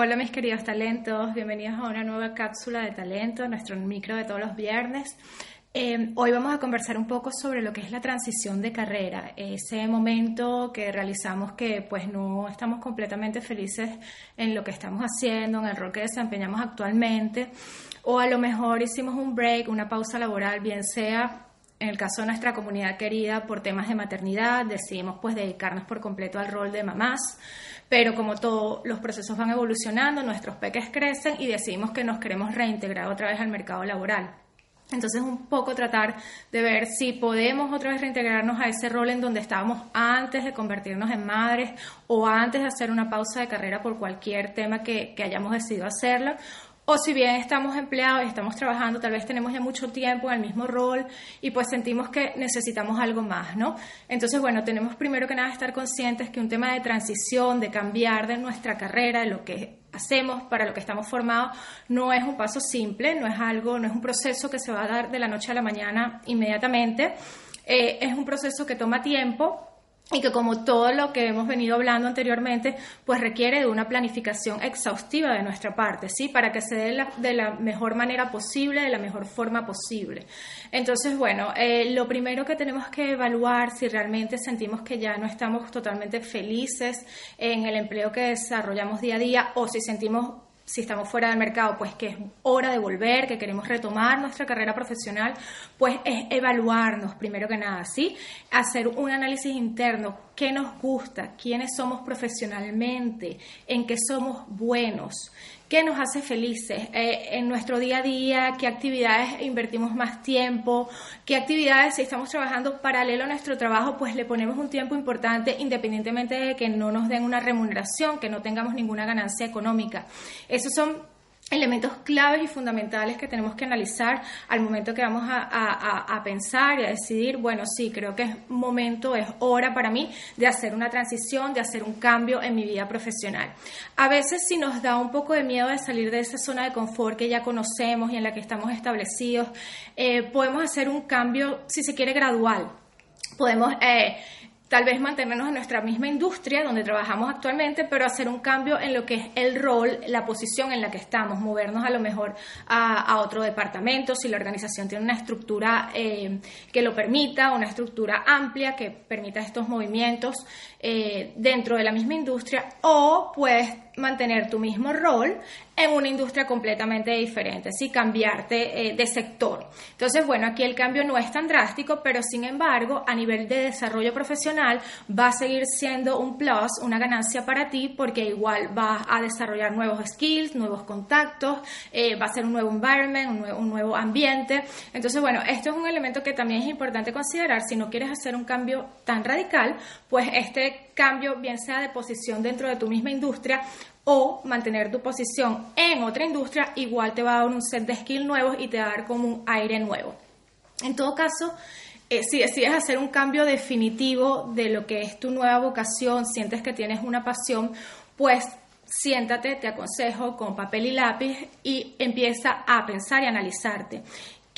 Hola mis queridos talentos, bienvenidos a una nueva cápsula de talento, nuestro micro de todos los viernes. Eh, hoy vamos a conversar un poco sobre lo que es la transición de carrera, ese momento que realizamos que pues no estamos completamente felices en lo que estamos haciendo, en el rol que desempeñamos actualmente, o a lo mejor hicimos un break, una pausa laboral, bien sea en el caso de nuestra comunidad querida por temas de maternidad, decidimos pues dedicarnos por completo al rol de mamás pero como todos los procesos van evolucionando, nuestros peques crecen y decidimos que nos queremos reintegrar otra vez al mercado laboral. Entonces, un poco tratar de ver si podemos otra vez reintegrarnos a ese rol en donde estábamos antes de convertirnos en madres o antes de hacer una pausa de carrera por cualquier tema que, que hayamos decidido hacerlo, o si bien estamos empleados y estamos trabajando, tal vez tenemos ya mucho tiempo en el mismo rol y pues sentimos que necesitamos algo más, ¿no? Entonces, bueno, tenemos primero que nada estar conscientes que un tema de transición, de cambiar de nuestra carrera, de lo que hacemos para lo que estamos formados, no es un paso simple, no es algo, no es un proceso que se va a dar de la noche a la mañana inmediatamente. Eh, es un proceso que toma tiempo, y que como todo lo que hemos venido hablando anteriormente, pues requiere de una planificación exhaustiva de nuestra parte, ¿sí? Para que se dé de la mejor manera posible, de la mejor forma posible. Entonces, bueno, eh, lo primero que tenemos que evaluar si realmente sentimos que ya no estamos totalmente felices en el empleo que desarrollamos día a día o si sentimos si estamos fuera del mercado, pues que es hora de volver, que queremos retomar nuestra carrera profesional, pues es evaluarnos primero que nada, ¿sí? Hacer un análisis interno, qué nos gusta, quiénes somos profesionalmente, en qué somos buenos, qué nos hace felices eh, en nuestro día a día, qué actividades invertimos más tiempo, qué actividades si estamos trabajando paralelo a nuestro trabajo, pues le ponemos un tiempo importante independientemente de que no nos den una remuneración, que no tengamos ninguna ganancia económica. Esos son elementos claves y fundamentales que tenemos que analizar al momento que vamos a, pensar y a decidir, bueno, sí, creo que es momento, es hora para mí de hacer una transición, de hacer un cambio en mi vida profesional. A veces si nos da un poco de miedo de salir de esa zona de confort que ya conocemos y en la que estamos establecidos, eh, podemos hacer un cambio, si se quiere, gradual. Podemos eh, tal vez mantenernos en nuestra misma industria donde trabajamos actualmente, pero hacer un cambio en lo que es el rol, la posición en la que estamos, movernos a lo mejor a, otro departamento, si la organización tiene una estructura eh, que lo permita, una estructura amplia que permita estos movimientos eh, dentro de la misma industria, o puedes mantener tu mismo rol en una industria completamente diferente, sí, cambiarte eh, de sector. Entonces, bueno, aquí el cambio no es tan drástico, pero sin embargo, a nivel de desarrollo profesional va a seguir siendo un plus, una ganancia para ti, porque igual vas a desarrollar nuevos skills, nuevos contactos, eh, va a ser un nuevo environment, un nuevo, un nuevo ambiente. Entonces, bueno, esto es un elemento que también es importante considerar si no quieres hacer un cambio tan radical, pues este cambio, bien sea de posición dentro de tu misma industria, o mantener tu posición en otra industria, igual te va a dar un set de skills nuevos y te va a dar como un aire nuevo. En todo caso, eh, si decides hacer un cambio definitivo de lo que es tu nueva vocación, sientes que tienes una pasión, pues siéntate, te aconsejo, con papel y lápiz y empieza a pensar y analizarte.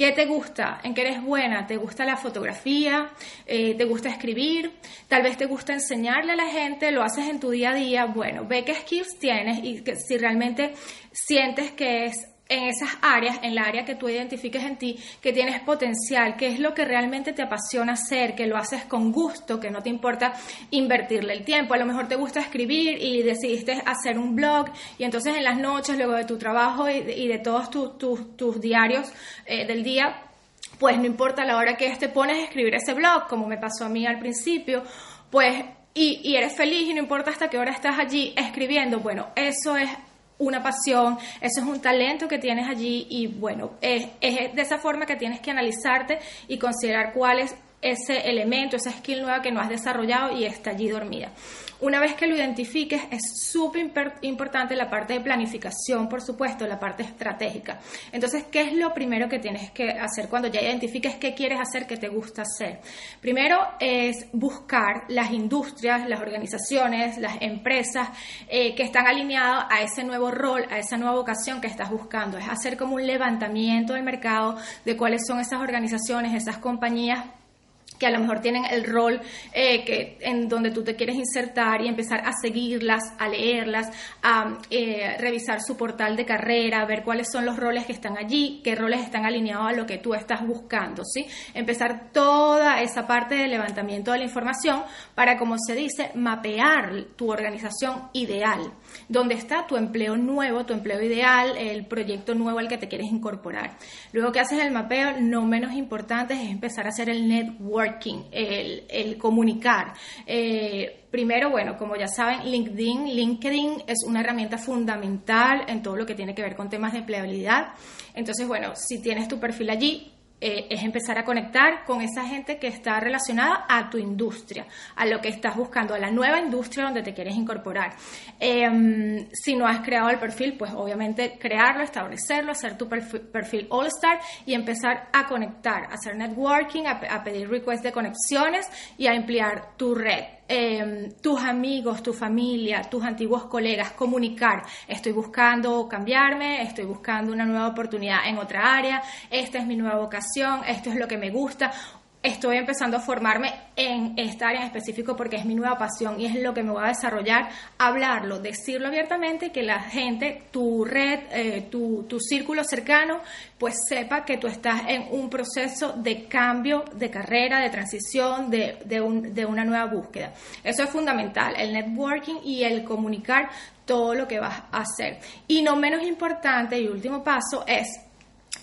¿Qué te gusta? ¿En qué eres buena? ¿Te gusta la fotografía? Eh, ¿Te gusta escribir? Tal vez te gusta enseñarle a la gente, lo haces en tu día a día. Bueno, ve qué skills tienes y que si realmente sientes que es en esas áreas, en la área que tú identifiques en ti, que tienes potencial, que es lo que realmente te apasiona hacer, que lo haces con gusto, que no te importa invertirle el tiempo. A lo mejor te gusta escribir y decidiste hacer un blog y entonces en las noches, luego de tu trabajo y de, todos tus, diarios eh, del día, pues no importa la hora que te pones a escribir ese blog, como me pasó a mí al principio, pues y, y, eres feliz y no importa hasta qué hora estás allí escribiendo, bueno, eso es una pasión, eso es un talento que tienes allí y bueno, es, de esa forma que tienes que analizarte y considerar cuál es ese elemento, esa skill nueva que no has desarrollado y está allí dormida. Una vez que lo identifiques, es súper importante la parte de planificación, por supuesto, la parte estratégica. Entonces, ¿qué es lo primero que tienes que hacer cuando ya identifiques qué quieres hacer, qué te gusta hacer? Primero es buscar las industrias, las organizaciones, las empresas eh, que están alineadas a ese nuevo rol, a esa nueva vocación que estás buscando. Es hacer como un levantamiento del mercado de cuáles son esas organizaciones, esas compañías que a lo mejor tienen el rol eh, que, en donde tú te quieres insertar y empezar a seguirlas, a leerlas, a eh, revisar su portal de carrera, ver cuáles son los roles que están allí, qué roles están alineados a lo que tú estás buscando, ¿sí? Empezar toda esa parte de levantamiento de la información para, como se dice, mapear tu organización ideal, donde está tu empleo nuevo, tu empleo ideal, el proyecto nuevo al que te quieres incorporar. Luego que haces el mapeo, no menos importante es empezar a hacer el network el, comunicar. Eh, primero, bueno, como ya saben, LinkedIn, LinkedIn es una herramienta fundamental en todo lo que tiene que ver con temas de empleabilidad. Entonces, bueno, si tienes tu perfil allí, eh, es empezar a conectar con esa gente que está relacionada a tu industria, a lo que estás buscando, a la nueva industria donde te quieres incorporar. Em, si no has creado el perfil, pues obviamente crearlo, establecerlo, hacer tu perfil, All Star y empezar a conectar, a hacer networking, a, pedir requests de conexiones y a ampliar tu red. Em, tus amigos, tu familia, tus antiguos colegas, comunicar, estoy buscando cambiarme, estoy buscando una nueva oportunidad en otra área, esta es mi nueva vocación, esto es lo que me gusta, estoy empezando a formarme en esta área en específico porque es mi nueva pasión y es lo que me voy a desarrollar, hablarlo, decirlo abiertamente que la gente, tu red, eh, tu, tu, círculo cercano, pues sepa que tú estás en un proceso de cambio de carrera, de transición, de, de, un, de una nueva búsqueda. Eso es fundamental, el networking y el comunicar todo lo que vas a hacer. Y no menos importante y último paso es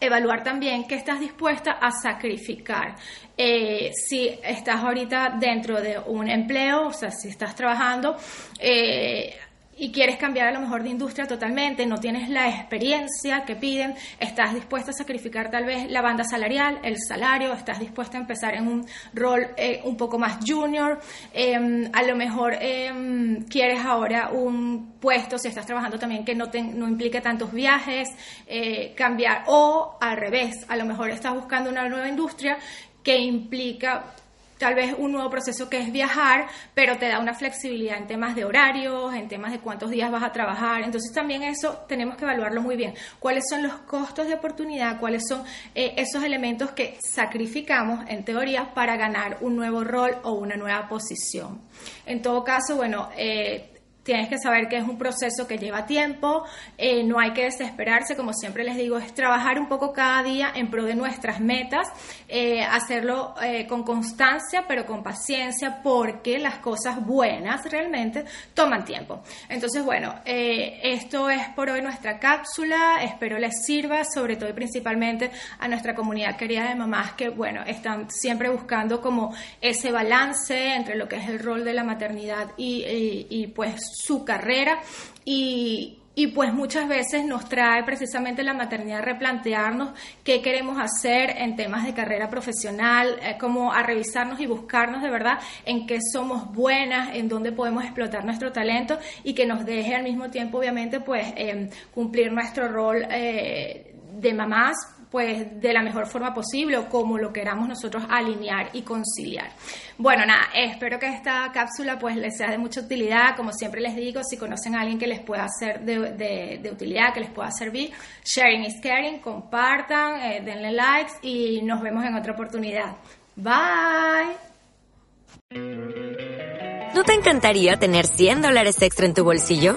evaluar también qué estás dispuesta a sacrificar. Eh, si estás ahorita dentro de un empleo, o sea, si estás trabajando, eh, y quieres cambiar a lo mejor de industria totalmente, no tienes la experiencia que piden, estás dispuesta a sacrificar tal vez la banda salarial, el salario, estás dispuesta a empezar en un rol eh, un poco más junior, em, a lo mejor em, quieres ahora un puesto, si estás trabajando también que no, te, no implique tantos viajes, eh, cambiar, o al revés, a lo mejor estás buscando una nueva industria que implica tal vez un nuevo proceso que es viajar, pero te da una flexibilidad en temas de horarios, en temas de cuántos días vas a trabajar. Entonces también eso tenemos que evaluarlo muy bien. ¿Cuáles son los costos de oportunidad? ¿Cuáles son eh, esos elementos que sacrificamos en teoría para ganar un nuevo rol o una nueva posición? En todo caso, bueno, eh, Tienes que saber que es un proceso que lleva tiempo, eh, no hay que desesperarse, como siempre les digo, es trabajar un poco cada día en pro de nuestras metas, eh, hacerlo eh, con constancia, pero con paciencia, porque las cosas buenas realmente toman tiempo. Entonces, bueno, esto es por hoy nuestra cápsula, espero les sirva, sobre todo y principalmente a nuestra comunidad querida de mamás que, bueno, están siempre buscando como ese balance entre lo que es el rol de la maternidad y, y pues su carrera y, pues muchas veces nos trae precisamente la maternidad a replantearnos qué queremos hacer en temas de carrera profesional, eh, como a revisarnos y buscarnos de verdad en qué somos buenas, en dónde podemos explotar nuestro talento y que nos deje al mismo tiempo obviamente pues em, cumplir nuestro rol eh, de mamás pues de la mejor forma posible o como lo queramos nosotros alinear y conciliar. Bueno, nada, espero que esta cápsula pues les sea de mucha utilidad. Como siempre les digo, si conocen a alguien que les pueda ser de, utilidad, que les pueda servir, sharing is caring, compartan, eh, denle likes y nos vemos en otra oportunidad. Bye. ¿No te encantaría tener 100 dólares extra en tu bolsillo?